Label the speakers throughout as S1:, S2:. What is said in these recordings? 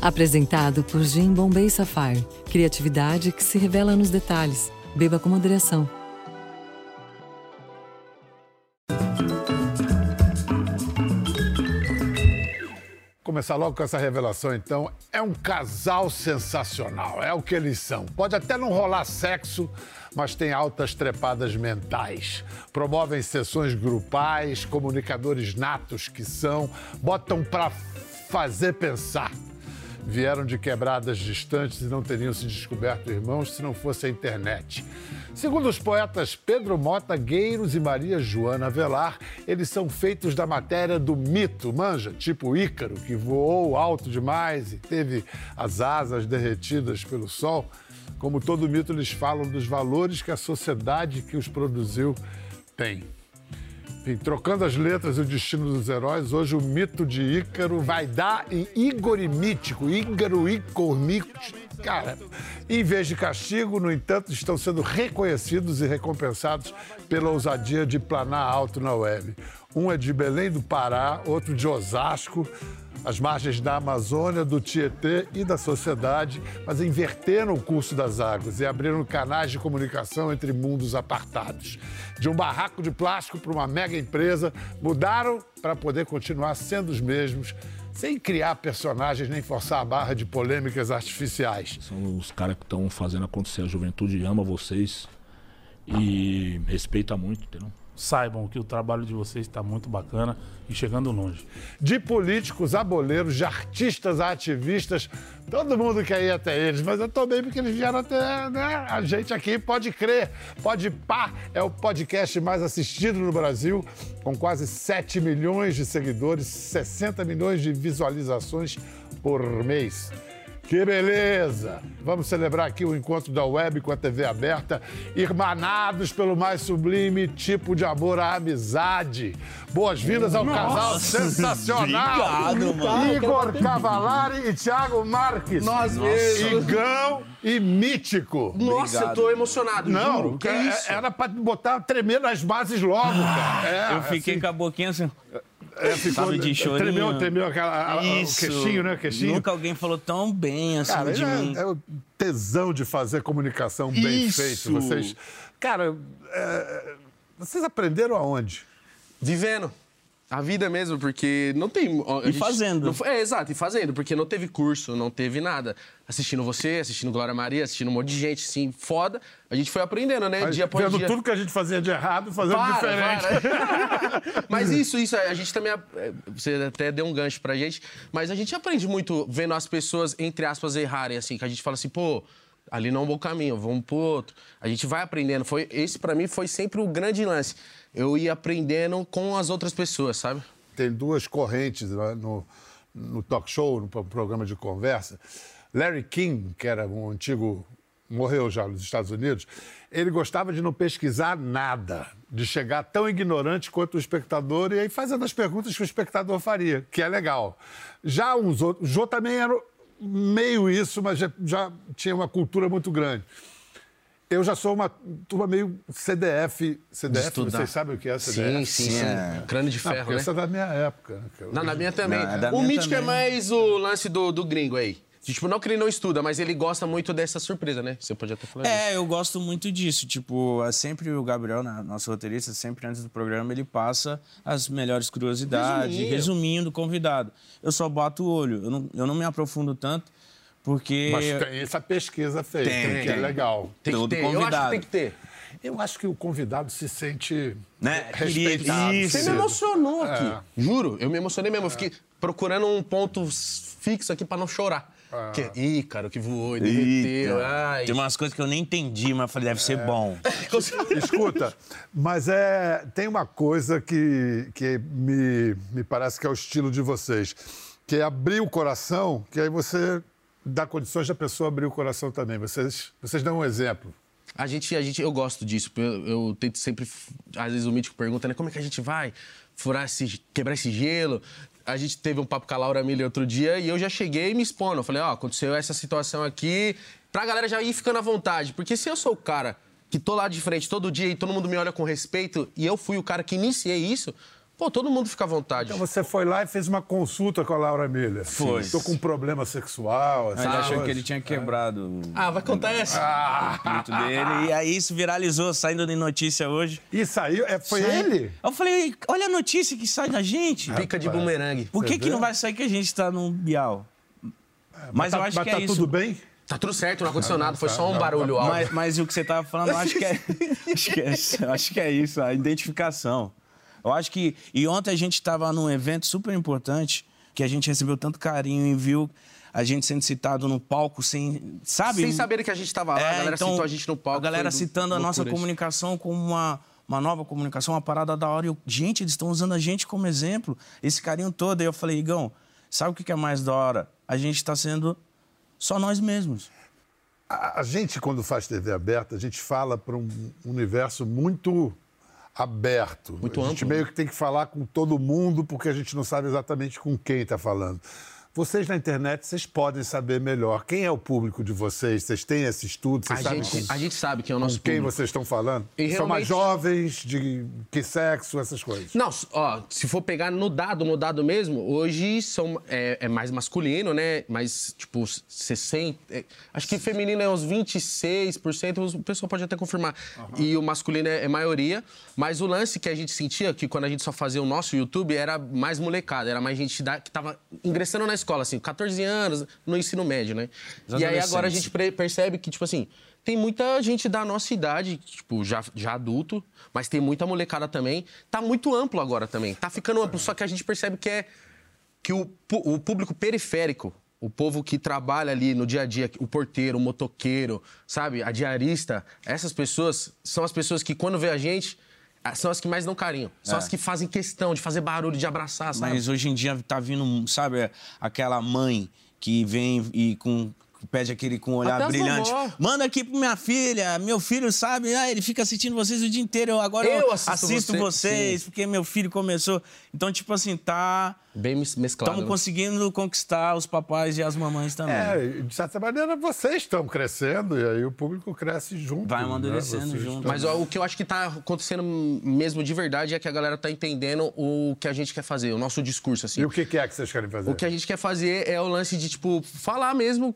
S1: Apresentado por Jim Bombay Sapphire. Criatividade que se revela nos detalhes. Beba com moderação.
S2: Começar logo com essa revelação, então. É um casal sensacional, é o que eles são. Pode até não rolar sexo, mas tem altas trepadas mentais. Promovem sessões grupais, comunicadores natos que são, botam pra fazer pensar. Vieram de quebradas distantes e não teriam se descoberto irmãos se não fosse a internet. Segundo os poetas Pedro Mota Gueiros e Maria Joana Velar, eles são feitos da matéria do mito, manja, tipo Ícaro, que voou alto demais e teve as asas derretidas pelo sol. Como todo mito, eles falam dos valores que a sociedade que os produziu tem. Enfim, trocando as letras e o destino dos heróis, hoje o mito de Ícaro vai dar em Igor e Mítico, Ícaro e Mítico. Cara, em vez de castigo, no entanto, estão sendo reconhecidos e recompensados pela ousadia de planar alto na web. Um é de Belém do Pará, outro de Osasco, as margens da Amazônia, do Tietê e da sociedade, mas inverteram o curso das águas e abriram canais de comunicação entre mundos apartados. De um barraco de plástico para uma mega empresa, mudaram para poder continuar sendo os mesmos, sem criar personagens nem forçar a barra de polêmicas artificiais.
S3: São os caras que estão fazendo acontecer. A juventude ama vocês e respeita muito, entendeu?
S4: Saibam que o trabalho de vocês está muito bacana e chegando longe.
S2: De políticos a boleiros, de artistas a ativistas, todo mundo quer ir até eles, mas eu tô bem porque eles vieram até né? a gente aqui. Pode crer, pode pá, é o podcast mais assistido no Brasil, com quase 7 milhões de seguidores, 60 milhões de visualizações por mês. Que beleza! Vamos celebrar aqui o encontro da web com a TV aberta, irmanados pelo mais sublime tipo de amor à amizade. Boas-vindas ao Nossa, casal sensacional!
S5: Obrigado, mano.
S2: Igor Cavalari e Thiago Marques.
S5: Nós mesmos.
S2: Igão e Mítico.
S5: Nossa, Obrigado. eu tô emocionado,
S2: Não,
S5: juro. Que
S2: é,
S5: isso?
S2: era pra botar tremer nas bases logo, cara. É,
S6: eu fiquei
S2: assim,
S6: com a boquinha assim.
S2: É, ficou,
S6: Sabe, de chorinho.
S2: Tremeu, tremeu aquela, a,
S6: Isso.
S2: o queixinho, né? Queixinho.
S6: Nunca alguém falou tão bem assim
S2: Cara,
S6: de
S2: é,
S6: mim.
S2: é o tesão de fazer comunicação bem feito. Vocês, cara, é, vocês aprenderam aonde?
S5: Vivendo. A vida mesmo, porque não tem. a
S6: E
S5: gente-
S6: fazendo.
S5: não foi- é, exato, e fazendo, porque não teve curso, não teve nada. Assistindo você, assistindo Glória Maria, assistindo um monte de gente, assim, foda. A gente foi aprendendo, né? dia após
S2: Vendo
S5: dia.
S2: tudo que a gente fazia de errado, fazendo
S5: Para,
S2: diferente.
S5: para. Mas isso, isso, a gente também. é, Você até deu um gancho pra gente, mas a gente aprende muito vendo as pessoas, entre aspas, errarem, assim, que a gente fala assim, pô. Ali não é um bom caminho, vamos pro outro. A gente vai aprendendo. Foi, esse, pra mim, foi sempre o grande lance. Eu ia aprendendo com as outras pessoas, sabe?
S2: Tem duas correntes né, no, no talk show, no pro- programa de conversa. Larry King, que era um antigo. morreu já nos Estados Unidos, ele gostava de não pesquisar nada, de chegar tão ignorante quanto o espectador e aí fazendo as perguntas que o espectador faria, que é legal. Já uns outros. O Jô também era meio isso, mas já, já tinha uma cultura muito grande. Eu já sou uma turma meio CDF. CDF, vocês sabem o que é CDF?
S5: Sim, sim, sim.
S6: é.
S5: Crânio de
S2: Não,
S5: ferro,
S2: porque
S5: né?
S2: essa é da minha época. né, eu-
S5: Não, na minha também.
S6: Não, é da
S5: o
S6: minha
S5: Mítico é
S6: também.
S5: mais o lance do, do gringo aí. Tipo, não que ele não estuda, mas ele gosta muito dessa surpresa, né? Você pode até falar isso.
S6: É, eu gosto muito disso. Tipo, é sempre o Gabriel, na- nosso roteirista, sempre antes do programa, ele passa as melhores curiosidades,
S5: Resuminho.
S6: resumindo o convidado. Eu só boto o olho, eu não, eu não me aprofundo tanto, porque.
S2: Mas tem essa pesquisa feita,
S6: Tem,
S2: que é legal.
S5: Tem que
S6: todo
S5: ter. Eu acho que
S6: convidado.
S5: tem que ter.
S2: Eu acho que o convidado se sente
S6: Né?
S2: respeitado.
S6: Querido.
S5: Você
S6: Isso.
S5: me emocionou aqui.
S2: É.
S5: Juro, eu me emocionei mesmo. Eu fiquei procurando um ponto fixo aqui pra não chorar. Que, ih, cara, o que voou e derreteu. Ai.
S6: Tem umas coisas que eu nem entendi, mas eu falei, deve ser bom.
S2: Escuta, mas é, tem uma coisa que, que me, me parece que é o estilo de vocês, que é abrir o coração, que aí você dá condições da pessoa abrir o coração também. Vocês, vocês dão um exemplo.
S5: A gente, a gente, eu gosto disso. Eu, eu tento sempre. Às vezes o mítico pergunta, né? Como é que a gente vai furar esse, quebrar esse gelo? A gente teve um papo com a Laura Miller outro dia e eu já cheguei me expondo. Eu falei, ó, aconteceu essa situação aqui, pra galera já ir ficando à vontade. Porque se eu sou o cara que tô lá de frente todo dia e todo mundo me olha com respeito e eu fui o cara que iniciei isso, Pô, todo mundo fica à vontade.
S2: Então você foi lá e fez uma consulta com a Laura Miller.
S6: Foi.
S2: Estou com um problema sexual. essas
S6: Ele achou
S2: coisas.
S6: que ele tinha quebrado
S5: Ah, vai contar essa?
S2: Ah,
S6: o grito dele. E aí isso viralizou, saindo de notícia hoje.
S2: e saiu. É, foi
S6: Sai-
S2: ele?
S6: Eu falei, olha a notícia que sai da gente.
S5: Pica de bumerangue.
S6: Por que,
S2: Você
S6: que
S2: vê?
S6: não vai sair que a gente tá no Bial? Mas
S2: tá,
S6: eu acho
S2: mas
S6: que
S2: tá
S6: é isso.
S2: tudo bem?
S5: Tá tudo certo, não aconteceu nada, foi só um barulho alto.
S6: Mas, mas o que você tava falando, eu acho que é, acho que é, acho que é isso, a identificação. Eu acho que. E ontem a gente estava num evento super importante, que a gente recebeu tanto carinho e viu a gente sendo citado no palco sem. Sabe?
S5: Sem saber que a gente tava lá, a galera citou a gente no palco.
S6: É, então, A galera
S5: do-
S6: citando a nossa comunicação como uma, uma nova comunicação, uma parada da hora. E eu, gente, eles estão usando a gente como exemplo, esse carinho todo. Aí eu falei, Igão, sabe o que que é mais da hora? A gente está sendo só nós mesmos.
S2: A, a gente, quando faz TV aberta, a gente fala para um universo muito aberto.
S5: Muito
S2: a gente
S5: amplo,
S2: meio que tem que falar com todo mundo, porque a gente não sabe exatamente com quem está falando. Vocês na internet, vocês podem saber melhor. Quem é o público de vocês? Vocês têm esse estudo? Vocês
S5: A
S2: sabem
S5: gente,
S2: com,
S5: a gente sabe quem é o
S2: com
S5: nosso
S2: quem
S5: público.
S2: vocês estão falando?
S5: E
S2: São mais jovens, de que sexo, essas coisas.
S5: Não, ó, se for pegar no dado, no dado mesmo, hoje são, é, é mais masculino, né? Mais, tipo, 60. é, acho que feminino é uns 26%, o pessoal pode até confirmar. E o masculino é, é maioria. Mas o lance que a gente sentia, que quando a gente só fazia o nosso YouTube, era mais molecada, era mais gente da- que tava ingressando na escola, assim, 14 anos, no ensino médio, né? E aí agora a gente percebe que, tipo assim, tem muita gente da nossa idade, tipo, já, já adulto, mas tem muita molecada também. Tá muito amplo agora também. Tá ficando amplo, só que a gente percebe que é que o, o público periférico, o povo que trabalha ali no dia a dia, o porteiro, o motoqueiro, sabe, a diarista, essas pessoas são as pessoas que quando vê a gente, são as que mais dão carinho. São
S6: É.
S5: as que fazem questão de fazer barulho, de abraçar, sabe?
S6: Mas hoje em dia tá vindo, sabe, aquela mãe que vem e com pede aquele com um olhar
S5: Até
S6: brilhante.
S5: vovó.
S6: Manda aqui pra minha filha, meu filho sabe, ah, ele fica assistindo vocês o dia inteiro. Eu agora eu,
S5: Eu assisto você,
S6: vocês,
S5: sim.
S6: porque meu filho começou. Então, tipo assim, tá.
S5: Bem mes- mesclado.
S6: Estamos
S5: né?
S6: conseguindo conquistar os papais e as mamães também.
S2: É, de certa maneira vocês estão crescendo e aí o público cresce junto.
S6: Vai
S2: né?
S6: amadurecendo
S2: Vocês
S6: junto.
S5: Mas ó, o que eu acho que tá acontecendo mesmo de verdade é que a galera tá entendendo o que a gente quer fazer, o nosso discurso, assim.
S2: E o que que é que vocês querem fazer?
S5: O que a gente quer fazer é o lance de, tipo, falar mesmo.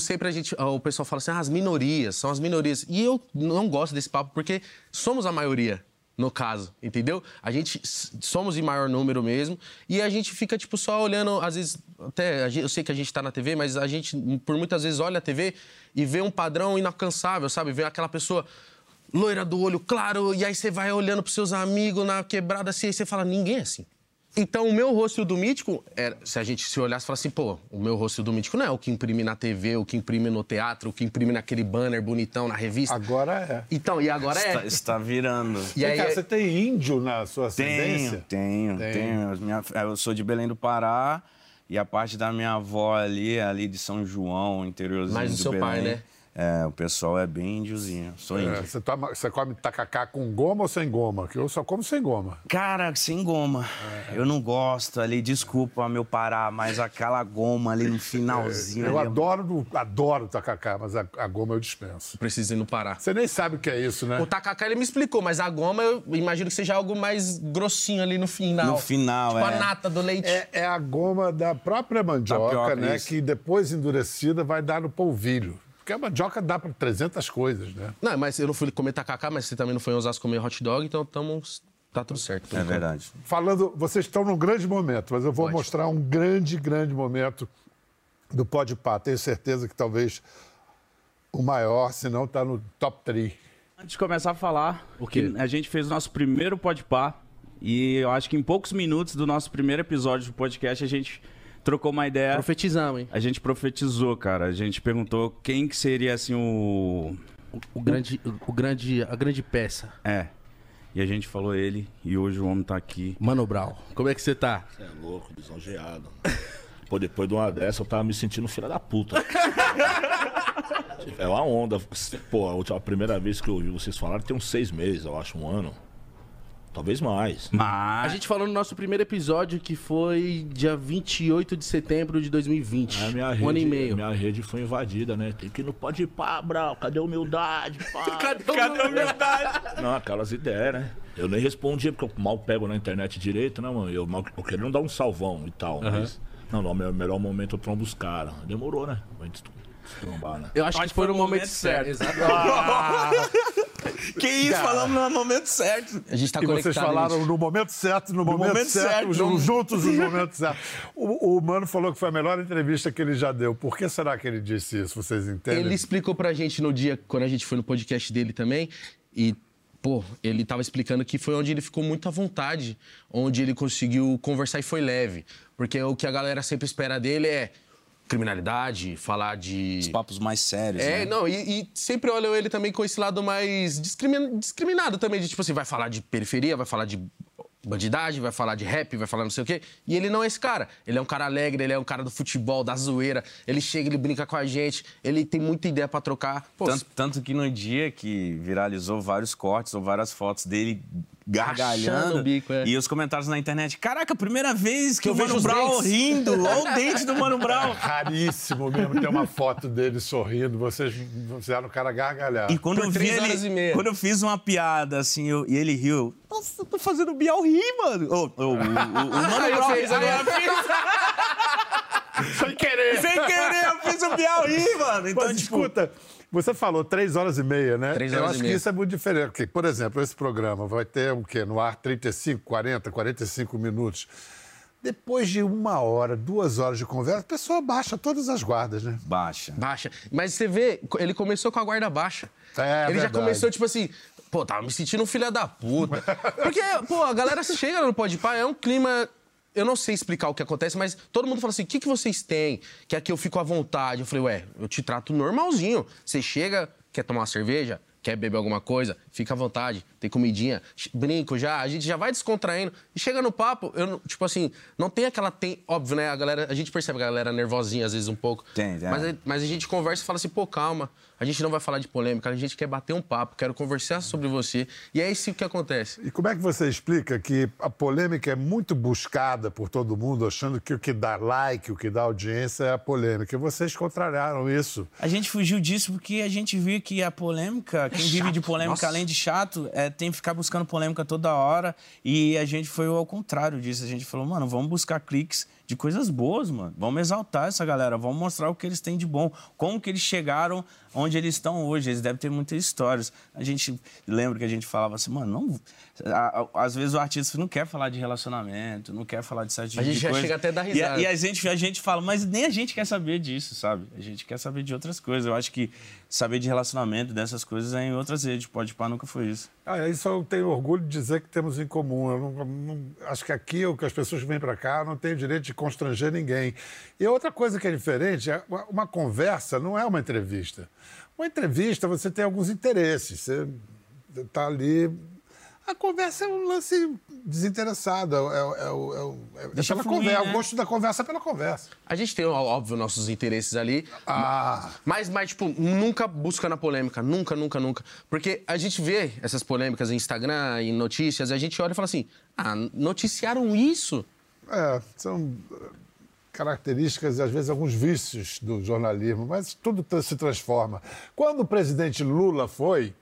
S5: Sempre a gente, o pessoal fala assim, ah, as minorias, são as minorias. E eu não gosto desse papo porque somos a maioria, no caso, entendeu? A gente somos em maior número mesmo. E a gente fica, tipo, só olhando, às vezes, até eu sei que a gente tá na TV, mas a gente, por muitas vezes, olha a TV e vê um padrão inalcançável, sabe? Vê aquela pessoa loira do olho claro, e aí você vai olhando pros seus amigos na quebrada assim, e você fala, ninguém é assim. Então, o meu rosto e o do Mítico, era, se a gente se olhasse e falasse assim, pô, o meu rosto e o do Mítico não é o que imprime na TV, o que imprime no teatro, o que imprime naquele banner bonitão na revista.
S2: Agora é.
S5: Então, e agora
S6: Está,
S5: é.
S6: está virando.
S5: E
S2: Vem
S5: aí,
S2: cá,
S5: é-
S2: você tem índio na sua ascendência?
S6: Tenho, tenho, tenho. Minha- eu sou de Belém do Pará e a parte da minha avó ali, ali de São João, interiorzinho
S5: Mas do
S6: do
S5: seu
S6: Belém.
S5: pai, né?
S6: É, o pessoal é bem índiozinho. Sou
S2: É,
S6: índio.
S2: você, toma- você come tacacá com goma ou sem goma? Que eu só como sem goma.
S6: Cara, sem goma. Eu não gosto ali, desculpa meu Pará, mas aquela goma ali no finalzinho.
S2: Eu
S6: ali,
S2: adoro, adoro tacacá, mas a, a goma eu dispenso.
S5: Precisa ir no Pará.
S2: Você nem sabe o que é isso, né?
S5: O tacacá ele me explicou, mas a goma eu imagino que seja algo mais grossinho ali no final.
S6: No final,
S5: tipo
S6: é.
S5: a nata do leite.
S2: É, é a goma da própria mandioca,
S6: Tapioca,
S2: né?
S6: isso.
S2: Que depois endurecida vai dar no polvilho. Porque a mandioca dá para 300 coisas, né?
S5: Não, mas eu não fui comer tacacá, mas você também não foi em Osasco comer hot dog, então tamo, tá tudo certo.
S6: É verdade.
S2: Falando, vocês estão num grande momento, mas eu vou
S5: Pode.
S2: mostrar um grande, grande momento do Pode Pá. Tenho certeza que talvez o maior, se não está no top 3.
S7: Antes de começar a falar,
S5: O quê?
S7: que a gente fez o nosso primeiro podpar e eu acho que em poucos minutos do nosso primeiro episódio do podcast a gente trocou uma ideia.
S5: Profetizamos, hein?
S7: A gente profetizou, cara. A gente perguntou quem que seria assim o
S4: O grande, o grande, a grande peça.
S7: é. E a gente falou ele e hoje o homem tá aqui.
S4: Mano Brown, como é que você tá?
S3: Você é louco, lisonjeado. Pô, depois de uma dessa, eu tava me sentindo filha da puta. É uma onda. Pô, a, última, a primeira vez que eu ouvi vocês falarem tem uns seis meses, eu acho, um ano. Talvez mais.
S7: Mas.
S5: A gente falou no nosso primeiro episódio que foi dia 28 de setembro de 2020.
S3: A minha
S5: um ano e
S3: rede,
S5: meio.
S3: minha rede foi invadida, né? Tem que ir no pode ir pá, Brau. Cadê a humildade, pá?
S5: Cadê a humildade?
S3: Não, aquelas ideias, né? Eu nem respondia, porque eu mal pego na internet direito, né, mano? Eu, mal, eu querendo dar um salvão e tal, mas... Não, não, meu melhor momento eu trombo os caras. Demorou, né? Pra gente se trombar, né?
S5: Eu acho que foi no momento certo.
S6: Que isso, falamos no momento certo.
S5: A gente tá
S2: E vocês
S5: conectado
S2: falaram no momento certo, no momento,
S6: momento
S2: certo,
S6: certo.
S2: jun- juntos no momento certo. O, o Mano falou que foi a melhor entrevista que ele já deu. Por que será que ele disse isso? Vocês entendem?
S5: Ele explicou pra gente no dia, quando a gente foi no podcast dele também, e, pô, ele tava explicando que foi onde ele ficou muito à vontade, onde ele conseguiu conversar e foi leve. Porque o que a galera sempre espera dele é criminalidade, falar de.
S6: Os papos mais sérios,
S5: É,
S6: né?
S5: não, e, e sempre olham ele também com esse lado mais discrimi- discriminado também, de tipo assim, vai falar de periferia, vai falar de bandidagem, vai falar de rap, vai falar não sei o quê. E ele não é esse cara. Ele é um cara alegre, ele é um cara do futebol, da zoeira. Ele chega, ele brinca com a gente, ele tem muita ideia pra trocar. Pô,
S6: Tanto, tanto que no dia que viralizou vários cortes ou várias fotos dele gargalhando
S5: o bico, é.
S6: e os comentários na internet. Caraca, primeira vez que,
S5: eu
S6: o Mano
S5: vejo os
S6: Brown
S5: dentes."
S6: rindo. Olha o dente do Mano Brown.
S2: Raríssimo mesmo ter uma foto dele sorrindo. Vocês fizeram o cara gargalhar.
S6: E quando
S5: Por
S6: eu vi ele,
S5: e
S6: quando eu fiz uma piada assim, eu- e ele riu, eu, nossa, eu tô fazendo o Bial rir, mano. Ô, ô, o, o, o Mano
S5: eu
S6: Brown, aí
S5: agora.
S6: eu
S2: Sem querer!
S6: sem querer, eu fiz o Bial rir, mano. Então,
S2: Mas
S6: tipo,
S2: escuta, você falou três horas e meia, né?
S5: Três
S2: Eu
S5: horas
S2: acho
S5: e
S2: que
S5: meia.
S2: isso é muito diferente. Porque, por exemplo, esse programa vai ter o quê? No ar 35, 40, 45 minutos. Depois de uma hora, duas horas de conversa, a pessoa baixa todas as guardas, né?
S6: baixa.
S5: Baixa. Mas você vê, ele começou com a guarda baixa.
S2: É,
S5: ele já
S2: verdade.
S5: começou, tipo assim, pô, tava me sentindo um filho da puta. Porque, pô, a galera chega no Pode Pá, é um clima. Eu não sei explicar o que acontece, mas todo mundo fala assim: o que, que vocês têm? Que aqui eu fico à vontade. Eu falei, ué, eu te trato normalzinho. Você chega, quer tomar uma cerveja? Quer beber alguma coisa? Fica à vontade, tem comidinha, brinco já, a gente já vai descontraindo. E chega no papo, eu, tipo assim, não tem aquela. Tem, óbvio, né? A galera, a gente percebe a galera nervosinha às vezes um pouco.
S6: Tem, tem.
S5: Mas, mas a gente conversa e fala assim, pô, calma, a gente não vai falar de polêmica, a gente quer bater um papo, quero conversar sobre você. E é isso que acontece.
S2: E como é que você explica que a polêmica é muito buscada por todo mundo, achando que o que dá like, o que dá audiência é a polêmica? E vocês contrariaram isso.
S6: A gente fugiu disso porque a gente viu que a polêmica, quem vive de polêmica
S5: Nossa.
S6: além de chato, é, tem que ficar buscando polêmica toda hora. E a gente foi ao contrário disso. A gente falou, mano, vamos buscar cliques de coisas boas, mano. Vamos exaltar essa galera, vamos mostrar o que eles têm de bom. Como que eles chegaram onde eles estão hoje. Eles devem ter muitas histórias. A gente lembra que a gente falava assim, mano, não. Às vezes o artista não quer falar de relacionamento, não quer falar de certo tipo
S5: A gente
S6: de
S5: já
S6: coisa.
S5: chega até a dar
S6: E a-
S5: risada.
S6: E a gente, a gente fala, mas nem a gente quer saber disso, sabe? A gente quer saber de outras coisas. Eu acho que saber de relacionamento, dessas coisas, é em outras redes. Pode pá, nunca foi isso.
S2: Ah, isso eu tenho orgulho de dizer que temos em comum. Eu não- não- acho que aqui, o que as pessoas que vêm para cá, não tenho direito de constranger ninguém. E outra coisa que é diferente, é uma, uma conversa não é uma entrevista. Uma entrevista, você tem alguns interesses. Você está ali... A conversa é um lance desinteressado. É, é, é, é, é
S6: Deixa
S2: pela
S6: fluir,
S2: conversa,
S6: né?
S2: o gosto da conversa é pela conversa.
S5: A gente tem, óbvio, nossos interesses ali.
S2: Ah.
S5: Mas, mas, tipo, nunca busca na polêmica. Nunca, nunca, nunca. Porque a gente vê essas polêmicas em Instagram, em notícias, a gente olha e fala assim: ah, noticiaram isso?
S2: É, são eh, características e às vezes alguns vícios do jornalismo, mas tudo se transforma. Quando o presidente Lula foi,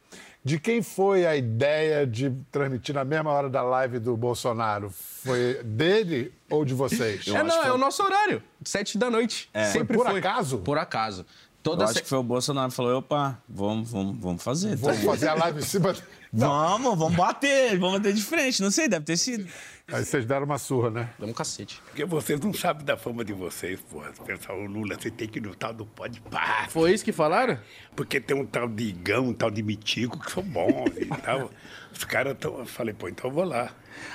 S2: de quem foi a ideia de transmitir na mesma hora da live do Bolsonaro? Foi dele ou de vocês?
S5: é, não, é o nosso horário. Sete da noite. Sempre
S2: Por
S5: foi.
S2: acaso?
S5: Por acaso.
S6: Eu
S5: Toda
S6: acho
S5: se-
S6: que foi o Bolsonaro que falou, opa, vamos, vamos, vamos fazer. tá?
S2: Vamos fazer a live em cima.
S6: Vamos, vamos bater, vamos bater de frente. Não sei, deve ter sido.
S2: Aí vocês deram uma surra, né?
S5: Dá um cacete.
S8: Porque vocês não sabem da fama de vocês, porra. Pessoal, o Lula, você tem que ir no tal do pode pá.
S5: Foi isso que falaram?
S8: Porque tem um tal de Igão, um tal de Mitico, que são bons e tal. Os caras estão. Eu falei, pô, então eu vou lá.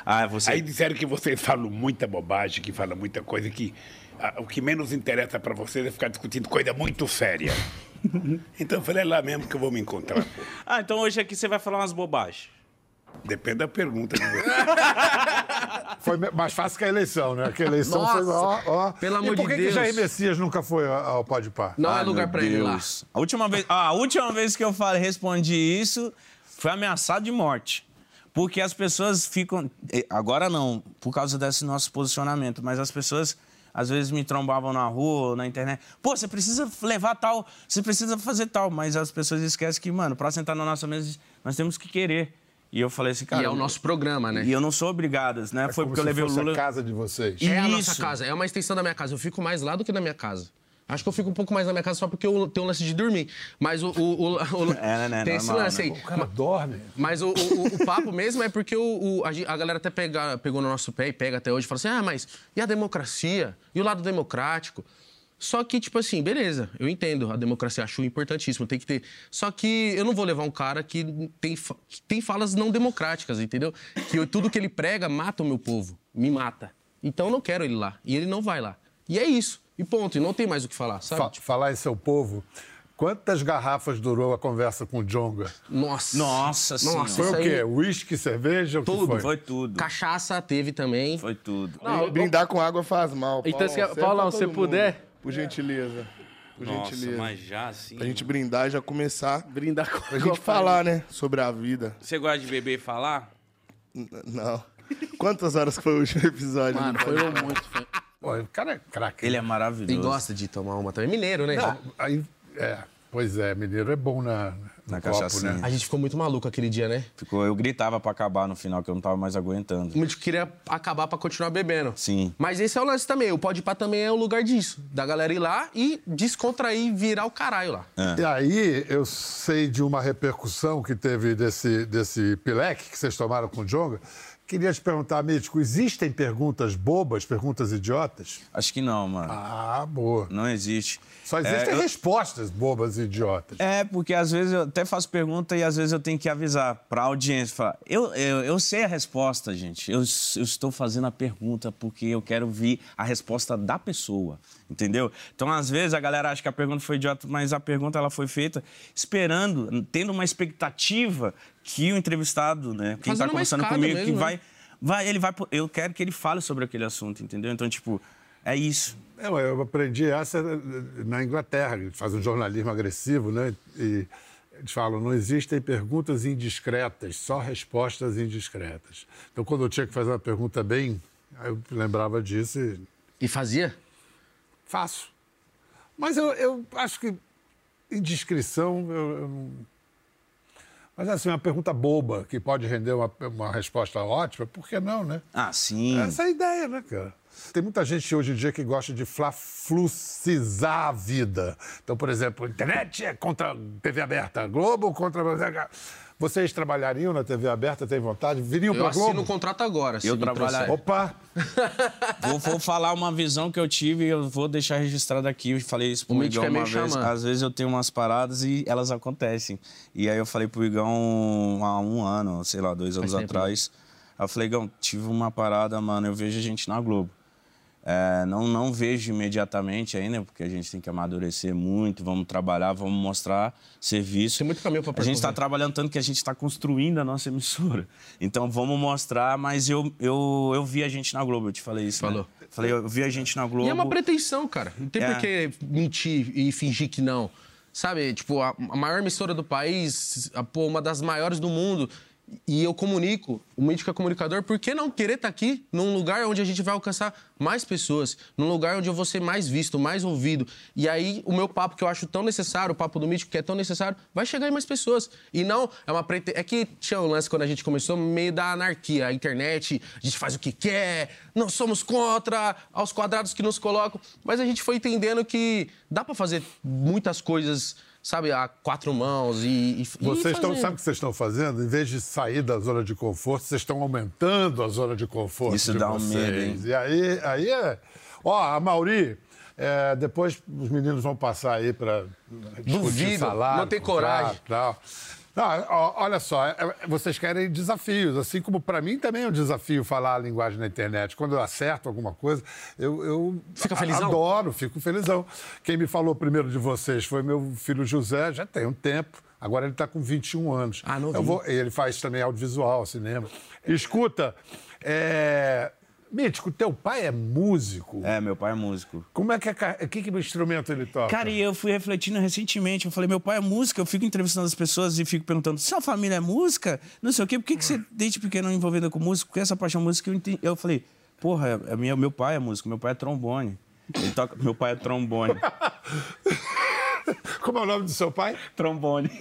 S6: Ah, você.
S8: Aí disseram que vocês falam muita bobagem, que falam muita coisa que. O que menos interessa pra vocês é ficar discutindo coisa muito séria. então eu falei, é lá mesmo que eu vou me encontrar.
S6: Ah, então hoje aqui você vai falar umas bobagens.
S8: Depende da pergunta.
S2: Foi mais fácil que a eleição, né? Que a eleição foi.
S5: Nossa,
S2: Ó, ó.
S5: pelo
S2: e
S5: amor
S2: por
S5: de
S2: que que
S5: Deus.
S2: Jair Messias nunca foi ao Pode Par?
S5: Não é
S6: Ah,
S5: lugar
S6: meu
S5: pra ele lá.
S6: Deus. A última vez, a última vez que eu falei, respondi isso foi ameaçado de morte. Porque as pessoas ficam. eh, Agora não, por causa desse nosso posicionamento, mas as pessoas às vezes me trombavam na rua ou na internet. Pô, você precisa levar tal, você precisa fazer tal. Mas as pessoas esquecem que, mano, pra sentar na nossa mesa, nós temos que querer. E eu falei assim, cara.
S5: e é o nosso programa, né?
S6: E eu não sou obrigado, né?
S2: É
S6: Foi
S2: como
S6: porque eu levei o Lula.
S2: a casa de vocês.
S5: É a nossa casa, é uma extensão da minha casa. Eu fico mais lá do que na minha casa. Acho que eu fico um pouco mais na minha casa só porque eu tenho um lance de dormir. Mas o. o, o- o-
S6: É, né, né,
S5: tem esse
S6: normal,
S5: lance aí.
S6: né?
S2: O cara dorme.
S5: Mas o, o- o papo mesmo é porque o, o- a, galera até pega, pegou no nosso pé e pega até hoje e fala assim: ah, mas e a democracia? E o lado democrático? Só que, tipo assim, beleza, eu entendo, a democracia acho importantíssimo, tem que ter. Só que eu não vou levar um cara que tem, que tem falas não democráticas, entendeu? Que eu- tudo que ele prega mata o meu povo, me mata. Então eu não quero ele lá. E ele não vai lá. E é isso. E ponto. E não tem mais o que falar, sabe?
S2: Fa- falar em seu povo, quantas garrafas durou a conversa com o Jonga?
S5: Nossa.
S6: Nossa Senhora.
S5: Nossa,
S2: Foi o quê? Whisky, cerveja?
S5: Tudo.
S2: foi?
S6: Foi tudo.
S5: Cachaça teve também.
S6: Foi tudo.
S9: Brin- Brindar com água faz mal.
S10: Então, se-
S9: pra
S10: Paulão,
S9: todo
S10: se
S9: mundo.
S10: puder-
S9: Por gentileza. Por
S6: Nossa,
S9: gentileza.
S6: mas já assim.
S9: Pra gente brindar e já começar.
S10: Brindar com
S9: Pra gente falar, né? Sobre a vida.
S6: Você gosta de beber e falar?
S9: N- Não. Quantas horas que foi o último episódio?
S10: Mano, foi muito. Foi...
S2: Pô, o cara é craque.
S6: Ele é
S5: E
S6: maravilhoso.
S5: gosta de tomar uma também. Mineiro, né?
S2: Não, aí, é, pois é, mineiro é bom na,
S6: Na
S2: copo,
S6: cachaçinha.
S2: né?
S5: A gente ficou muito maluco aquele dia, né?
S6: Ficou, eu gritava pra acabar no final, que eu não tava mais aguentando.
S5: A gente queria acabar pra continuar bebendo.
S6: Sim.
S5: Mas esse é o lance também. O Pode Pá também é o lugar disso. Da galera ir lá e descontrair, virar o caralho lá.
S2: E aí, eu sei de uma repercussão que teve desse, desse pileque que vocês tomaram com o Jonga. Queria te perguntar, Mítico, existem perguntas bobas, perguntas idiotas?
S6: Acho que não, mano.
S2: Ah, boa.
S6: Não existe.
S2: Só existem
S6: É, eu-
S2: respostas bobas e idiotas.
S6: É, porque às vezes eu até faço pergunta e às vezes eu tenho que avisar pra audiência. Falar, eu, eu, eu sei a resposta, gente. Eu, eu estou fazendo a pergunta porque eu quero ouvir a resposta da pessoa, entendeu? Então, às vezes, a galera acha que a pergunta foi idiota, mas a pergunta ela foi feita esperando, tendo uma expectativa que o entrevistado, né, quem está conversando comigo,
S5: mesmo,
S6: que
S5: né?
S6: vai, vai, ele vai... Eu quero que ele fale sobre aquele assunto, entendeu? Então, tipo, é isso.
S2: Eu, eu aprendi essa na Inglaterra, eles fazem um jornalismo agressivo, né? E eles falam, não existem perguntas indiscretas, só respostas indiscretas. Então, quando eu tinha que fazer uma pergunta bem, eu lembrava disso e
S5: E fazia?
S2: faço. Mas eu, eu acho que indiscrição, eu, eu não... Mas assim, uma pergunta boba, que pode render uma, uma resposta ótima, por que não, né?
S6: Ah, sim.
S2: Essa é a ideia, né, cara? Tem muita gente hoje em dia que gosta de flaflucizar a vida. Então, por exemplo, internet é contra a TV aberta, Globo contra. Vocês trabalhariam na TV aberta, têm vontade? Viriam
S5: Eu
S2: para
S5: assino
S2: Globo?
S5: o contrato agora. se
S6: Eu
S5: me
S6: trabalhar-
S5: trouxer.
S2: Opa!
S6: Vou, vou falar uma visão que eu tive e eu vou deixar registrado aqui. Eu falei isso pro
S5: O
S6: Igão
S5: é
S6: uma vez.
S5: xamã.
S6: Às vezes eu tenho umas paradas e elas acontecem. E aí eu falei pro Igão há um ano, sei lá, dois anos
S5: tempo,
S6: atrás. Aí eu falei, Igão, tive uma parada, mano, eu vejo a gente na Globo. É, não, não vejo imediatamente ainda, porque a gente tem que amadurecer muito, vamos trabalhar, vamos mostrar serviço.
S5: Tem muito caminho pra
S6: A gente está trabalhando tanto que a gente está construindo a nossa emissora. Então vamos mostrar, mas eu, eu, eu vi a gente na Globo, eu te falei isso. né?
S5: Falou.
S6: Falei, eu vi a gente na Globo.
S5: E é uma pretensão, cara. Não tem
S6: É.
S5: por que mentir e fingir que não. Sabe, tipo, a, a maior emissora do país, a, pô, uma das maiores do mundo. E eu comunico, o médico é comunicador, por que não querer estar aqui num lugar onde a gente vai alcançar mais pessoas, num lugar onde eu vou ser mais visto, mais ouvido. E aí o meu papo que eu acho tão necessário, o papo do mítico que é tão necessário, vai chegar em mais pessoas. E não é uma prete... é que tinha um lance quando a gente começou meio da anarquia, a internet, a gente faz o que quer, não somos contra aos quadrados que nos colocam, mas a gente foi entendendo que dá pra fazer muitas coisas, sabe, a quatro mãos e, e
S2: Vocês estão, sabe o que vocês estão fazendo? Em vez de sair da zona de conforto, vocês estão aumentando a zona de conforto.
S6: Isso
S2: de
S6: dá um
S2: vocês.
S6: medo, hein?
S2: E aí, aí é. Ó, a Mauri, é, depois os meninos vão passar aí para discutir
S5: Duvido,
S2: salário.
S5: não tem coragem.
S2: Tal. Não, olha só, é, é, vocês querem desafios, assim como para mim também é um desafio falar a linguagem na internet. Quando eu acerto alguma coisa, eu, eu
S5: Fica felizão?
S2: adoro, fico felizão. Quem me falou primeiro de vocês foi meu filho José, já tem um tempo. Agora ele está com 21 anos.
S5: Ah, novinho.
S2: Eu vou- ele faz também audiovisual, cinema. Escuta, é, Mítico, teu pai é músico?
S6: É, meu pai é músico.
S2: Como é que é. Que, que instrumento ele toca?
S6: Cara, e eu fui refletindo recentemente. Eu falei, meu pai é música. Eu fico entrevistando as pessoas e fico perguntando: sua família é música? Não sei o quê. Por que, que você, desde pequeno, envolvida com música? Por que essa paixão música? Eu, entendi. eu falei, porra, é minha, meu pai é músico. Meu pai é trombone. Ele toca, meu pai é trombone.
S2: Como é o nome do seu pai?
S6: trombone.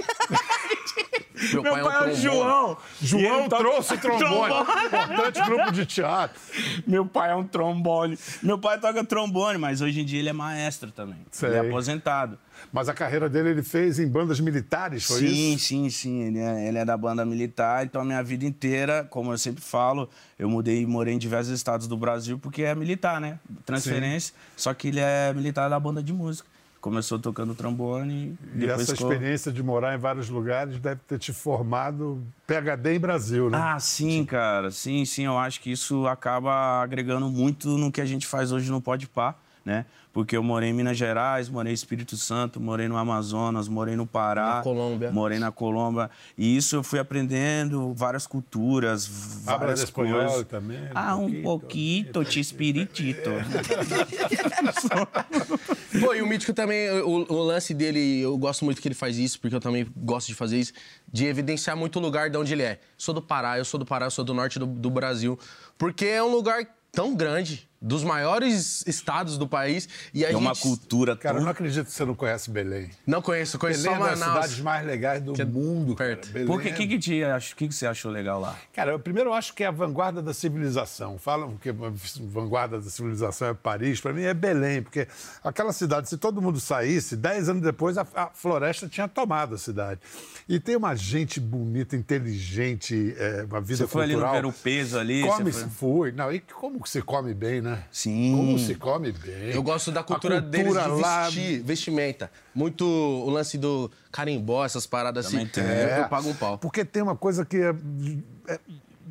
S5: Meu, pai, é
S6: é o. João.
S2: João
S6: toca-
S2: trouxe o trombone.
S6: Trombone.
S2: Importante grupo de teatro.
S6: Meu pai é um trombone. Meu pai toca trombone, mas hoje em dia ele é maestro também.
S2: Sei.
S6: Ele é aposentado.
S2: Mas a carreira dele ele fez em bandas militares, foi
S6: sim,
S2: isso?
S6: sim, sim. Ele é, ele é da banda militar, então a minha vida inteira, como eu sempre falo, eu mudei e morei em diversos estados do Brasil porque é militar, né? Transferência. Só que ele é militar da banda de música. Começou tocando trombone
S2: E essa
S6: ficou-
S2: experiência de morar em vários lugares deve ter te formado PHD em Brasil, né?
S6: Ah, sim, cara. Sim, sim. Eu acho que isso acaba agregando muito no que a gente faz hoje no Pode Par, né? Porque eu morei em Minas Gerais, morei em Espírito Santo, morei no Amazonas, morei no Pará.
S5: Na Colômbia.
S6: Morei na Colômbia. E isso eu fui aprendendo várias culturas, várias
S2: espanhol
S6: coisas.
S2: também?
S6: Ah, um pouquito, te espiritito.
S5: Pô, e o Mítico também, o, o lance dele, eu gosto muito que ele faz isso, porque eu também gosto de fazer isso, de evidenciar muito o lugar de onde ele é. Sou do Pará, eu sou do Pará, eu sou do norte do, do Brasil. Porque é um lugar tão grande, dos maiores estados do país, e a
S6: É
S5: gente...
S6: uma cultura
S2: Cara, eu não acredito que você não conhece Belém.
S5: Não conheço, conheço
S2: Belém é
S5: só
S2: uma das
S5: Manaus.
S2: cidades mais legais do
S5: Que é
S2: mundo,
S5: perto.
S2: cara. Belém
S6: Por que,
S2: é-
S6: que, que, te ach- que, que você achou legal lá?
S2: Cara, eu primeiro eu acho que é a vanguarda da civilização. Falam que a vanguarda da civilização é Paris, para mim é Belém, porque aquela cidade, se todo mundo saísse, dez anos depois a, a floresta tinha tomado a cidade. E tem uma gente bonita, inteligente, é, uma vida
S6: Você foi ali no
S2: cultural.
S6: O Peso ali?
S2: Come,
S6: você foi-
S2: fui. Não, e como que se come bem, né?
S6: Sim.
S2: Como se come bem.
S5: Eu gosto da cultura,
S2: A
S5: deles de
S2: lá-
S5: vestir, vestimenta. Muito o lance do carimbó, essas paradas assim.
S6: Também tem.
S5: Eu, eu pago um pau.
S2: Porque tem uma coisa que é- é-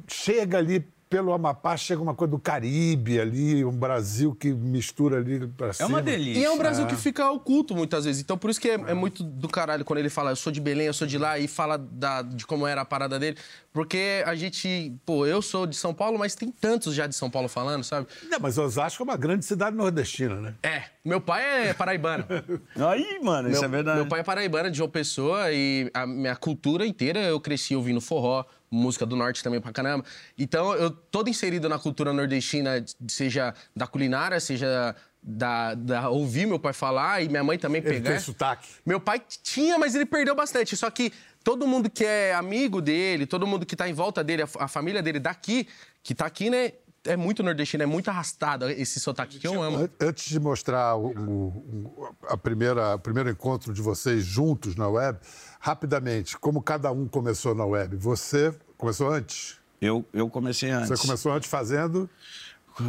S2: chega ali pelo Amapá, chega uma coisa do Caribe ali, um Brasil que mistura ali pra
S6: É
S2: cima.
S6: uma delícia.
S5: E é um Brasil que fica oculto muitas vezes. Então, por isso que é, é muito do caralho quando ele fala, eu sou de Belém, eu sou de lá, e fala da- de como era a parada dele. Porque a gente, pô, eu sou de São Paulo, mas tem tantos já de São Paulo falando, sabe?
S2: Não, mas Osasco é uma grande cidade nordestina, né?
S5: É, meu pai é paraibano.
S6: Aí, mano, isso
S5: meu,
S6: é verdade.
S5: Meu pai é paraibano, de João Pessoa, e a minha cultura inteira eu cresci ouvindo forró, música do norte também pra caramba. Então, eu todo inserido na cultura nordestina, seja da culinária, seja da, da ouvir meu pai falar e minha mãe também
S2: Ele
S5: pegar.
S2: tem sotaque.
S5: Meu pai tinha, mas ele perdeu bastante. Só que todo mundo que é amigo dele, todo mundo que tá em volta dele, a, a família dele daqui, que tá aqui, né? É muito nordestino, é muito arrastado esse sotaque que eu amo.
S2: An- Antes de mostrar o, o- a primeira, o primeiro encontro de vocês juntos na web, rapidamente, como cada um começou na web? Você começou antes?
S6: Eu, eu comecei antes.
S2: Você começou antes fazendo.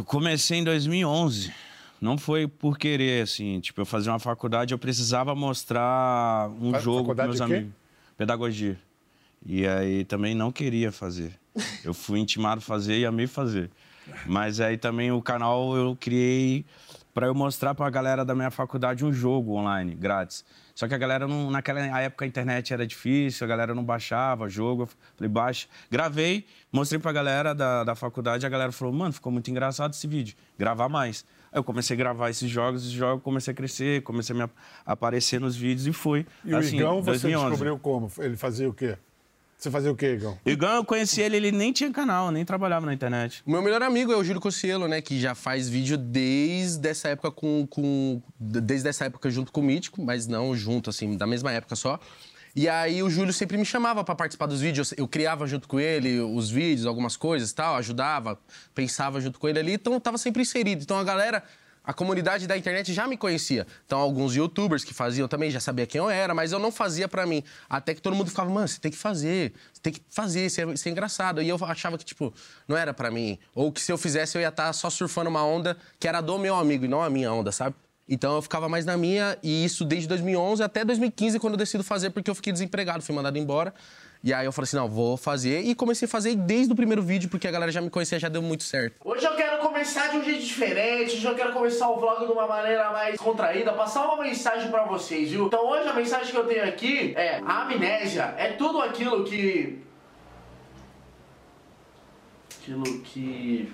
S6: Comecei em 2011. Não foi por querer, assim. Tipo, eu fazia uma faculdade, eu precisava mostrar um
S2: Fa-
S6: jogo
S2: faculdade
S6: meus amigos. Pedagogia. E aí também não queria fazer. Eu fui intimado a fazer e amei fazer. Mas aí também o canal eu criei para eu mostrar para a galera da minha faculdade um jogo online, grátis. Só que a galera não, naquela época a internet era difícil, a galera não baixava jogo. Eu falei, baixa. Gravei, mostrei pra galera da, da faculdade, a galera falou, mano, ficou muito engraçado esse vídeo, gravar mais. Aí eu comecei a gravar esses jogos, esses jogos, comecei a crescer, comecei a me ap- aparecer nos vídeos e foi.
S2: E
S6: assim,
S2: o Igão, você
S6: 2011.
S2: descobriu como? Ele fazia o quê? Você fazia o quê, Igão?
S6: Igão, eu conheci ele, ele nem tinha canal, nem trabalhava na internet.
S5: O meu melhor amigo é o Júlio Cossielo, né? Que já faz vídeo desde essa época com, com. Desde essa época junto com o Mítico, mas não junto, assim, da mesma época só. E aí o Júlio sempre me chamava pra participar dos vídeos. Eu criava junto com ele os vídeos, algumas coisas e tal, ajudava, pensava junto com ele ali, então eu tava sempre inserido. Então a galera. A comunidade da internet já me conhecia. Então, alguns youtubers que faziam também já sabia quem eu era, mas eu não fazia pra mim. Até que todo mundo ficava, mano, você tem que fazer, você tem que fazer, isso é, é engraçado. E eu achava que, tipo, não era pra mim. Ou que se eu fizesse, eu ia estar só surfando uma onda que era do meu amigo e não a minha onda, sabe? Então eu ficava mais na minha, e isso desde 2011 até 2015, quando eu decido fazer, porque eu fiquei desempregado, fui mandado embora. E aí eu falei assim, não, vou fazer. E comecei a fazer desde o primeiro vídeo, porque a galera já me conhecia, já deu muito certo.
S10: Hoje eu quero começar de um jeito diferente, hoje eu quero começar o vlog de uma maneira mais contraída, passar uma mensagem pra vocês, viu? Então hoje a mensagem que eu tenho aqui é, a amnésia é tudo aquilo que... Aquilo que...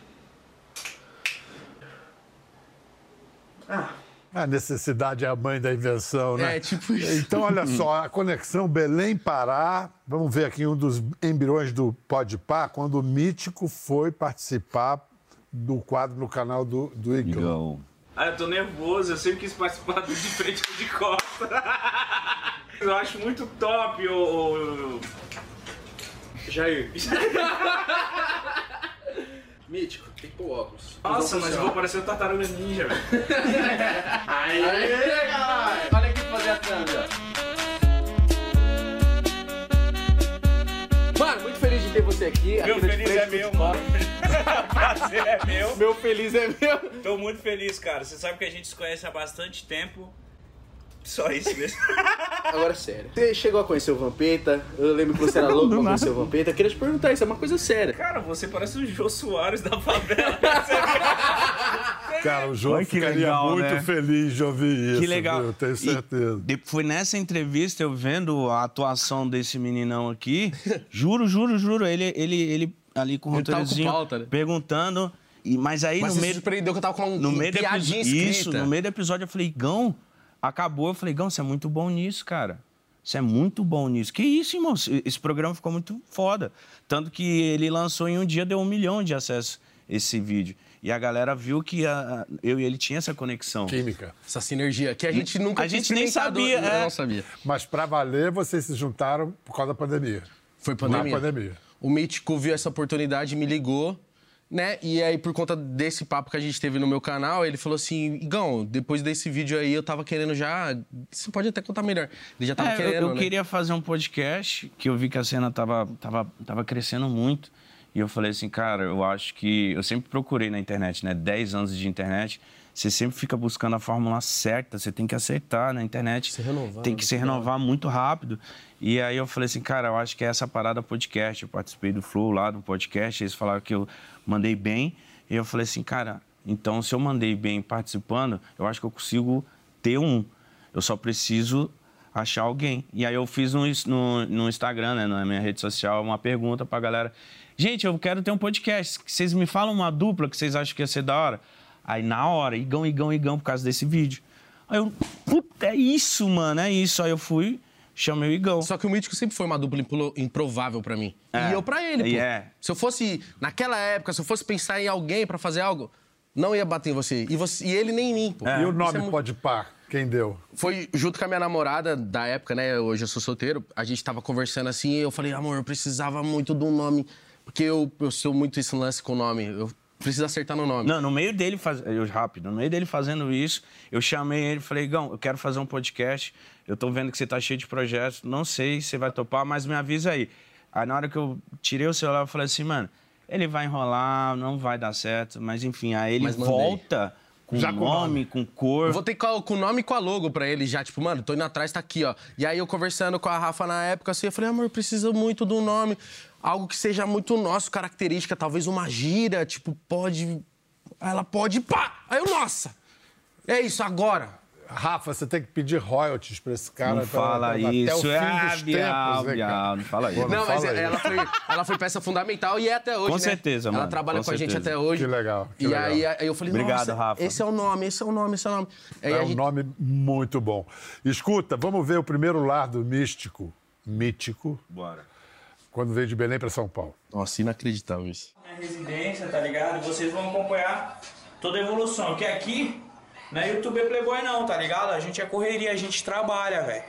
S10: Ah...
S2: A necessidade é a mãe da invenção, né?
S5: É, tipo isso.
S2: Então, olha só, a conexão Belém-Pará. Vamos ver aqui um dos embriões do Podpah, quando o Mítico foi participar do quadro no canal do, do Igão.
S6: Igão.
S7: Ah, eu tô nervoso, eu sempre quis participar do de frente ou de costa. Eu acho muito top, o. Jair.
S5: Mítico, tem que pôr óculos.
S7: Nossa, mas eu vou parecer um tartaruga ninja, velho.
S10: Aí, caralho. Olha aqui pra fazer a câmera. Mano, muito feliz de ter você aqui.
S7: Meu
S10: aqui
S7: feliz é meu, mano. Prazer é meu.
S10: Meu feliz é meu.
S7: Tô muito feliz, cara. Você sabe que a gente se conhece há bastante tempo. Só isso mesmo.
S10: Agora é sério. Você chegou a conhecer o Vampeta? Eu lembro que você era louco pra conhecer o Vampeta. Eu queria te perguntar, isso é uma coisa séria.
S7: Cara, você parece o Jô Soares da favela.
S2: Cara, o João
S6: Olha que
S2: ficaria
S6: legal,
S2: muito
S6: né?
S2: feliz de ouvir isso.
S6: Que legal.
S2: viu? Eu tenho
S6: E
S2: certeza.
S6: de- foi nessa entrevista, eu vendo a atuação desse meninão aqui. juro, juro, juro. Ele, ele, ele ali com o
S5: com
S6: roteirozinho
S5: pauta, né?
S6: perguntando. E, mas aí
S5: Mas
S6: no
S5: você
S6: meio.
S5: se surpreendeu que eu tava com um
S6: no meio do
S5: piadinha
S6: episódio. Isso, no meio do episódio eu falei, Gão, acabou. Eu falei, Gão, você é muito bom nisso, cara. Você é muito bom nisso. Que isso, irmão? Esse- programa ficou muito foda. Tanto que ele lançou em um dia, deu um milhão de acessos esse vídeo. E a galera viu que a- a- eu e ele tinha essa conexão.
S2: Química.
S5: Essa sinergia que a gente nunca
S6: A
S5: tinha
S6: gente nem sabia, é.
S5: não sabia.
S2: Mas pra valer, vocês se juntaram por causa da pandemia.
S5: Foi pandemia.
S2: Na pandemia.
S5: O Mítico viu essa oportunidade, me ligou, né? E aí, por conta desse papo que a gente teve no meu canal, ele falou assim: Igão, depois desse vídeo aí, eu tava querendo já. Você pode até contar melhor. Ele já tava
S6: É, eu-
S5: querendo.
S6: eu
S5: né?
S6: queria fazer um podcast, que eu vi que a cena tava, tava, tava crescendo muito. E eu falei assim, cara, eu acho que. Eu sempre procurei na internet, né? 10 anos de internet. Você sempre fica buscando a fórmula certa, você tem que acertar na internet.
S5: Se renovar,
S6: Tem que
S5: né?
S6: se renovar muito rápido. E aí eu falei assim, cara, eu acho que é essa parada podcast. Eu participei do Flow lá do podcast, eles falaram que eu mandei bem. E eu falei assim, cara, então se eu mandei bem participando, eu acho que eu consigo ter um. Eu só preciso achar alguém. E aí eu fiz no, no, no Instagram, né, na minha rede social, uma pergunta pra galera. Gente, eu quero ter um podcast. Vocês me falam uma dupla que vocês acham que ia ser da hora? Aí na hora, igão, igão, igão, por causa desse vídeo. Aí eu, puta, é isso, mano, é isso. Aí eu fui, chamei o igão.
S5: Só que o Mítico sempre foi uma dupla impro- improvável pra mim.
S6: É.
S5: E eu pra ele, pô.
S6: E é.
S5: Se eu fosse, naquela época, se eu fosse pensar em alguém pra fazer algo, não ia bater em você. E, você, e ele nem em mim, pô.
S2: E o nome
S5: é muito-
S2: Pode Par? Quem deu?
S5: Foi junto com a minha namorada da época, né? Hoje eu sou solteiro. A gente tava conversando assim e eu falei, amor, eu precisava muito de um nome. Porque eu, eu sou muito esse lance com o nome. Eu preciso acertar no nome.
S6: Não, no meio dele, faz... eu, rápido, no meio dele fazendo isso, eu chamei ele e falei, Gão, eu quero fazer um podcast, eu tô vendo que você tá cheio de projetos, não sei se você vai topar, mas me avisa aí. Aí na hora que eu tirei o celular, eu falei assim, mano, ele vai enrolar, não vai dar certo, mas enfim, aí ele volta com
S2: Já com
S6: nome, com cor.
S5: Vou ter com, com o nome e com a logo pra ele já, tipo, mano, tô indo atrás, tá aqui, ó. E aí eu conversando com a Rafa na época, assim, eu falei, amor, preciso muito um nome, algo que seja muito nosso, característica, talvez uma gira, tipo, pode. Ela pode, pá! Aí eu, nossa! É isso, agora!
S2: Rafa, você tem que pedir royalties pra esse cara.
S6: não
S2: pra-
S6: fala
S2: pra- até o
S6: isso,
S2: fim
S6: é,
S2: dos
S6: Bial,
S2: tempos, né,
S6: Bial, não fala isso.
S2: Pô,
S5: Não, mas
S2: aí.
S5: ela foi, ela foi peça fundamental e é até hoje,
S6: Com
S5: né?
S6: certeza,
S5: Ela
S6: mano,
S5: trabalha
S6: com
S5: com, a gente até hoje.
S2: Que legal, que
S5: e
S2: legal.
S5: aí, aí eu falei,
S6: Obrigado,
S5: nossa,
S6: Rafa.
S5: esse é o nome, esse é o nome, esse é o nome. Aí
S2: É um
S5: gente-
S2: nome muito bom. Escuta, vamos ver o primeiro lar do místico, mítico,
S6: Bora.
S2: quando veio de Belém para São Paulo.
S5: Nossa, inacreditável isso.
S7: minha residência, tá ligado? E vocês vão acompanhar toda a evolução. Que aqui não é YouTube Playboy não, tá ligado? A gente é correria, a gente trabalha, velho.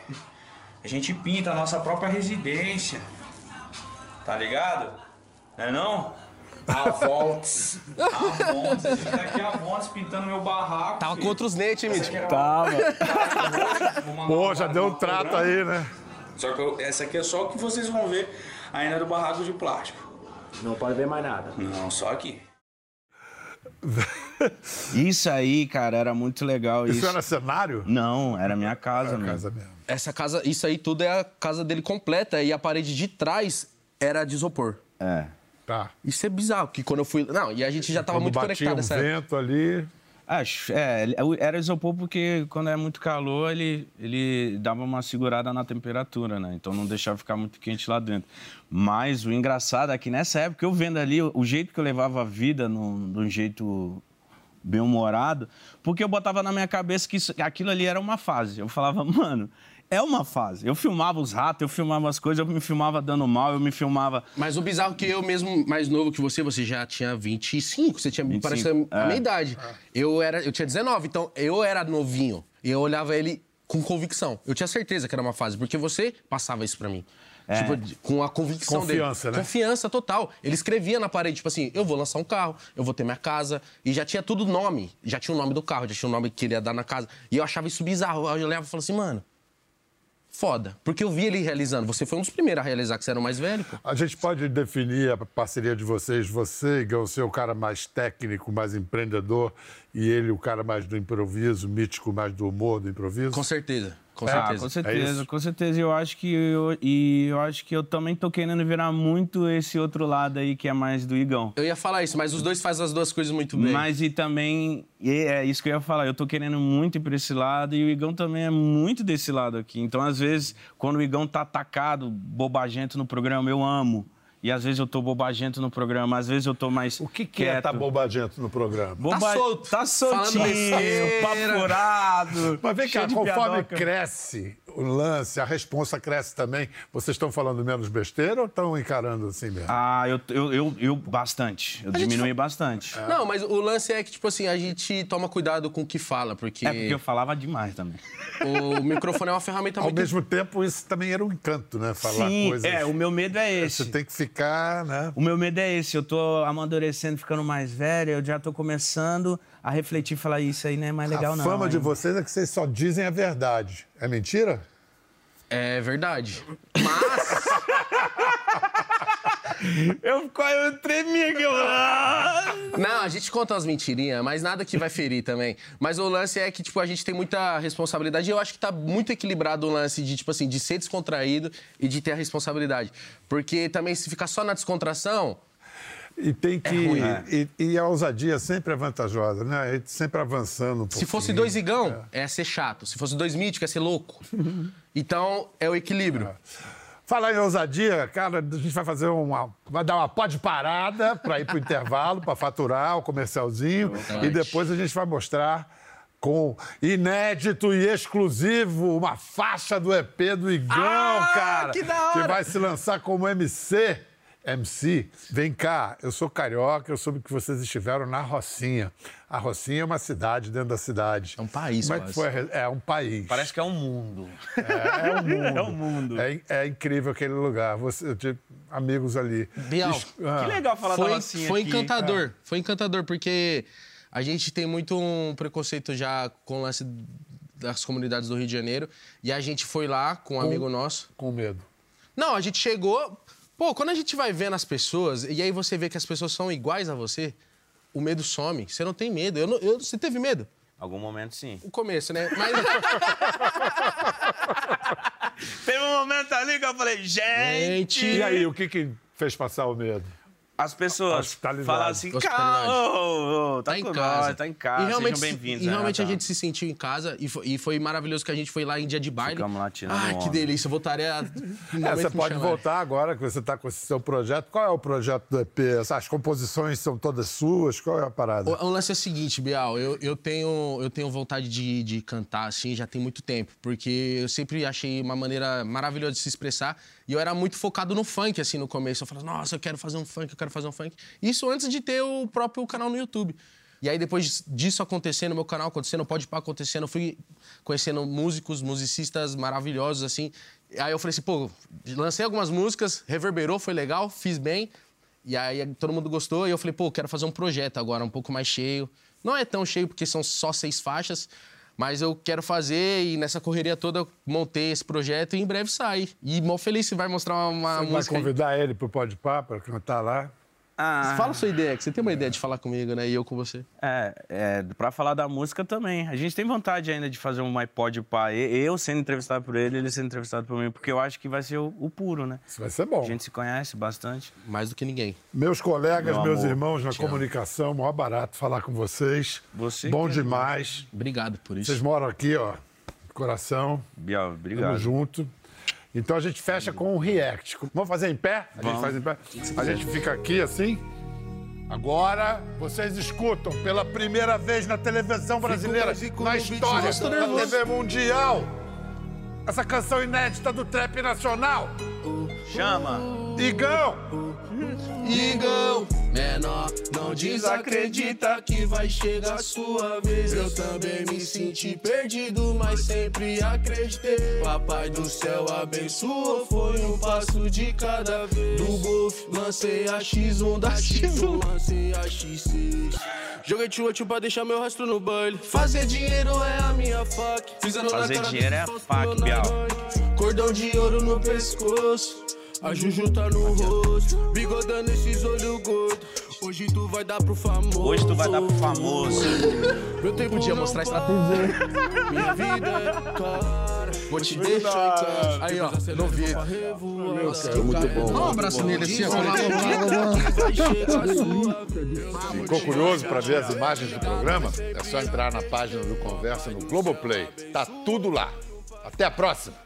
S7: A gente pinta a nossa própria residência. Tá ligado? Não é não? Avontes. Avontes. A tá aqui Avontes pintando meu barraco.
S5: Tava
S7: filho.
S5: com outros hein, Mítico?
S6: Tava.
S7: Vou mandar
S2: Pô,
S7: um
S2: já deu um
S7: uma
S2: trato aí, né?
S7: Só que eu- essa aqui é só o que vocês vão ver ainda do barraco de plástico.
S10: Não pode ver mais nada.
S7: Não, só aqui.
S6: Isso aí, cara, era muito legal.
S2: Isso
S6: Isso,
S2: era cenário?
S6: Não, era minha casa,
S2: Era
S6: mesmo.
S2: casa mesmo.
S5: Essa casa, isso aí tudo é a casa dele completa e a parede de trás era de isopor.
S6: É.
S2: Tá.
S5: Isso é bizarro, que quando eu fui. Não, e a gente já tava
S2: Quando
S5: muito
S2: batia
S5: conectado
S2: um
S5: nessa época.
S2: vento ali.
S6: Acho, é, era isopor porque quando é muito calor, ele, ele dava uma segurada na temperatura, né? Então não deixava ficar muito quente lá dentro. Mas o engraçado é que nessa época, eu vendo ali, o jeito que eu levava a vida, num, de um jeito bem-humorado, porque eu botava na minha cabeça que isso- aquilo ali era uma fase. Eu falava, mano, é uma fase. Eu filmava os ratos, eu filmava as coisas, eu me filmava dando mal, eu me filmava.
S5: Mas o bizarro é que eu mesmo, mais novo que você, você já tinha 25, você tinha,
S6: 25,
S5: parece a
S6: é.
S5: minha idade. Eu, era, eu tinha 19, então eu era novinho. E eu olhava ele com convicção. Eu tinha certeza que era uma fase, porque você passava isso pra mim.
S6: É.
S5: Tipo, com a convicção
S2: Confiança,
S5: dele.
S2: né?
S5: Confiança total. Ele escrevia na parede, tipo assim, eu vou lançar um carro, eu vou ter minha casa. E já tinha tudo nome. Já tinha o nome do carro, já tinha o nome que ele ia dar na casa. E eu achava isso bizarro. Eu olhava e falava assim, mano, foda. Porque eu vi ele realizando. Você foi um dos primeiros a realizar, que você era o mais velho, pô.
S2: A gente pode definir a parceria de vocês, você, Igão, ser o cara mais técnico, mais empreendedor, e ele o cara mais do improviso, mítico mais do humor do improviso?
S5: Com certeza. Com
S6: Ah,
S5: certeza.
S6: com
S2: É
S6: certeza, com certeza. E eu acho que eu, e eu acho que eu também tô querendo virar muito esse outro lado aí que é mais do Igão.
S5: Eu ia falar isso, mas os dois fazem as duas coisas muito bem.
S6: Mas e também, e é isso que eu ia falar, eu tô querendo muito ir pra esse lado e o Igão também é muito desse lado aqui. Então, às vezes, quando o Igão tá atacado, bobagento no programa, eu amo. E às vezes eu tô bobagento no programa, às vezes eu tô mais.
S2: O que, que é tá bobagento no programa?
S6: Boba...
S5: Tá solto.
S6: Tá soltinho, furado.
S2: Mas vem cá, conforme
S6: piadoca.
S2: cresce o lance, a responsa cresce também, vocês estão falando menos besteira ou estão encarando assim mesmo?
S6: Ah, eu, eu, eu, eu bastante. Eu
S5: A gente
S6: diminui
S5: fa-
S6: bastante.
S5: Não, mas o lance é que, tipo assim, a gente toma cuidado com o que fala, porque,
S6: É porque eu falava demais também.
S5: o microfone é uma ferramenta
S2: Ao
S5: muito...
S2: mesmo tempo, isso também era um encanto, né? Falar
S6: Sim,
S2: coisas.
S6: é, o meu medo é esse.
S2: Você tem que ficar, né?
S6: O meu medo é esse, eu tô amadurecendo, ficando mais velho, eu já tô começando a refletir e falar, isso aí não é mais legal
S2: a
S6: não.
S2: fama de
S6: hein?"
S2: vocês é que vocês só dizem a verdade. É mentira?
S5: É verdade. Mas...
S6: Eu, eu tremi aqui, eu...
S5: Não, a gente conta umas mentirinhas, mas nada que vai ferir também. Mas o lance é que, tipo, a gente tem muita responsabilidade. E eu acho que tá muito equilibrado o lance de, tipo assim, de ser descontraído e de ter a responsabilidade. Porque também, se ficar só na descontração,
S2: E tem que.
S5: ruim.
S2: e, e a ousadia sempre é vantajosa, né? A gente sempre avançando um
S5: Se fosse dois igão, é. ser chato. Se fosse dois míticos, é ser louco. Então, é o equilíbrio.
S2: Falar em ousadia, cara, a gente vai fazer uma. Vai dar uma pó de parada para ir pro intervalo, para faturar o comercialzinho. e depois a gente vai mostrar com inédito e exclusivo uma faixa do EP do Igão,
S5: Ah,
S2: cara.
S5: que da hora!
S2: Que vai se lançar como MC. MC, vem cá, eu sou carioca, eu soube que vocês estiveram na Rocinha. A Rocinha é uma cidade dentro da cidade.
S5: É um país,
S2: Como é que foi? É um país.
S6: Parece que é um mundo.
S2: É, é um mundo.
S6: É um mundo.
S2: É, é incrível aquele lugar. Você, eu tive amigos ali.
S5: Bial,
S2: ah,
S6: Que legal falar da
S5: foi,
S6: Rocinha
S5: foi
S6: aqui.
S5: encantador. Foi encantador, porque a gente tem muito um preconceito já com o lance das comunidades do Rio de Janeiro. E a gente foi lá com um amigo nosso.
S2: Com medo.
S5: Não, a gente chegou. Pô, quando a gente vai vendo as pessoas, e aí você vê que as pessoas são iguais a você, o medo some. Você não tem medo. Eu não- eu- você teve medo?
S6: Algum momento, sim.
S5: O começo, né? Mas.
S6: Teve um momento ali que eu falei, gente...
S5: Gente.
S2: E aí, o que, que fez passar o medo?
S6: As pessoas falam assim, ô, tá,
S5: tá em casa.
S6: nós, tá em casa,
S5: E realmente,
S6: sejam bem-vindos.
S5: E
S6: né,
S5: realmente a
S6: tá.
S5: gente se sentiu em casa e foi, e foi maravilhoso que a gente foi lá em dia de baile.
S6: Ficamos lá tirando
S5: Ai, que delícia. Eu voltaria. no
S2: É, você pode
S5: chamarem.
S2: voltar agora que você está com esse seu projeto. Qual é o projeto do EP? As composições são todas suas? Qual é a parada?
S5: O, o lance é o seguinte, Bial, eu, eu, tenho, eu tenho vontade de, de cantar, assim, já tem muito tempo, porque eu sempre achei uma maneira maravilhosa de se expressar e eu era muito focado no funk, assim, no começo. Eu falava, nossa, eu quero fazer um funk, eu quero fazer um funk. Isso antes de ter o próprio canal no YouTube. E aí, depois disso acontecendo, meu canal acontecendo, pode pá acontecendo, eu fui conhecendo músicos, musicistas maravilhosos, assim. Aí eu falei assim, pô, lancei algumas músicas, reverberou, foi legal, fiz bem. E aí todo mundo gostou e eu falei, pô, quero fazer um projeto agora um pouco mais cheio. Não é tão cheio porque são só seis faixas, mas eu quero fazer e nessa correria toda eu montei esse projeto e em breve sai. E mó feliz você vai mostrar uma, uma
S2: Você vai
S5: música. aí.
S2: convidar ele pro Pode Pá para cantar lá?
S6: Ah,
S5: Fala a sua ideia, que você tem uma ideia de falar comigo, né? E eu com você.
S6: É, é, pra falar da música também. A gente tem vontade ainda de fazer um iPod pá. Eu sendo entrevistado por ele, ele sendo entrevistado por mim, porque eu acho que vai ser o, o puro, né?
S2: Isso vai ser bom.
S6: A gente se conhece bastante.
S5: Mais do que ninguém.
S2: Meus colegas,
S6: Meu
S2: meus
S6: amor,
S2: irmãos na
S5: te amo.
S2: comunicação, maior barato falar com vocês.
S6: Você
S2: Bom
S6: é
S2: demais.
S5: Obrigado por isso.
S2: Vocês moram aqui, ó, coração.
S6: Bial,
S2: Tamo
S6: obrigado.
S2: junto. Então a gente fecha com um react. Vamos fazer em pé? A gente
S6: Vamos.
S2: faz em pé? A gente fica aqui assim. Agora vocês escutam pela primeira vez na televisão brasileira, na história da TV Mundial, essa canção inédita do trap nacional.
S6: Chama.
S2: Igão!
S5: Igão, menor, não desacredita que vai chegar a sua vez. Eu também me senti perdido, mas sempre acreditei. Papai do céu abençoou, foi um passo de cada vez. Do golfe, lancei a X1 da X1, lancei a X6. Joguei tio tio pra deixar meu rastro no baile. Fazer dinheiro é a minha faca.
S6: Fazer dinheiro é
S5: do
S6: faca, Bial.
S5: Cordão de ouro no pescoço. A Juju tá no rosto, bigodando esses olhos gordos. Hoje tu vai dar pro famoso.
S6: Hoje tu vai dar pro famoso.
S5: Meu tempo Podia mostrar estratégia. Minha vida é cara. Vou te deixar em. Aí, ó, no vídeo.
S2: Muito bom.
S5: Dá um abraço nele assim,
S2: Ficou curioso para ver as imagens do programa? É só entrar na página do Conversa no Globoplay. Tá tudo lá. Até a próxima!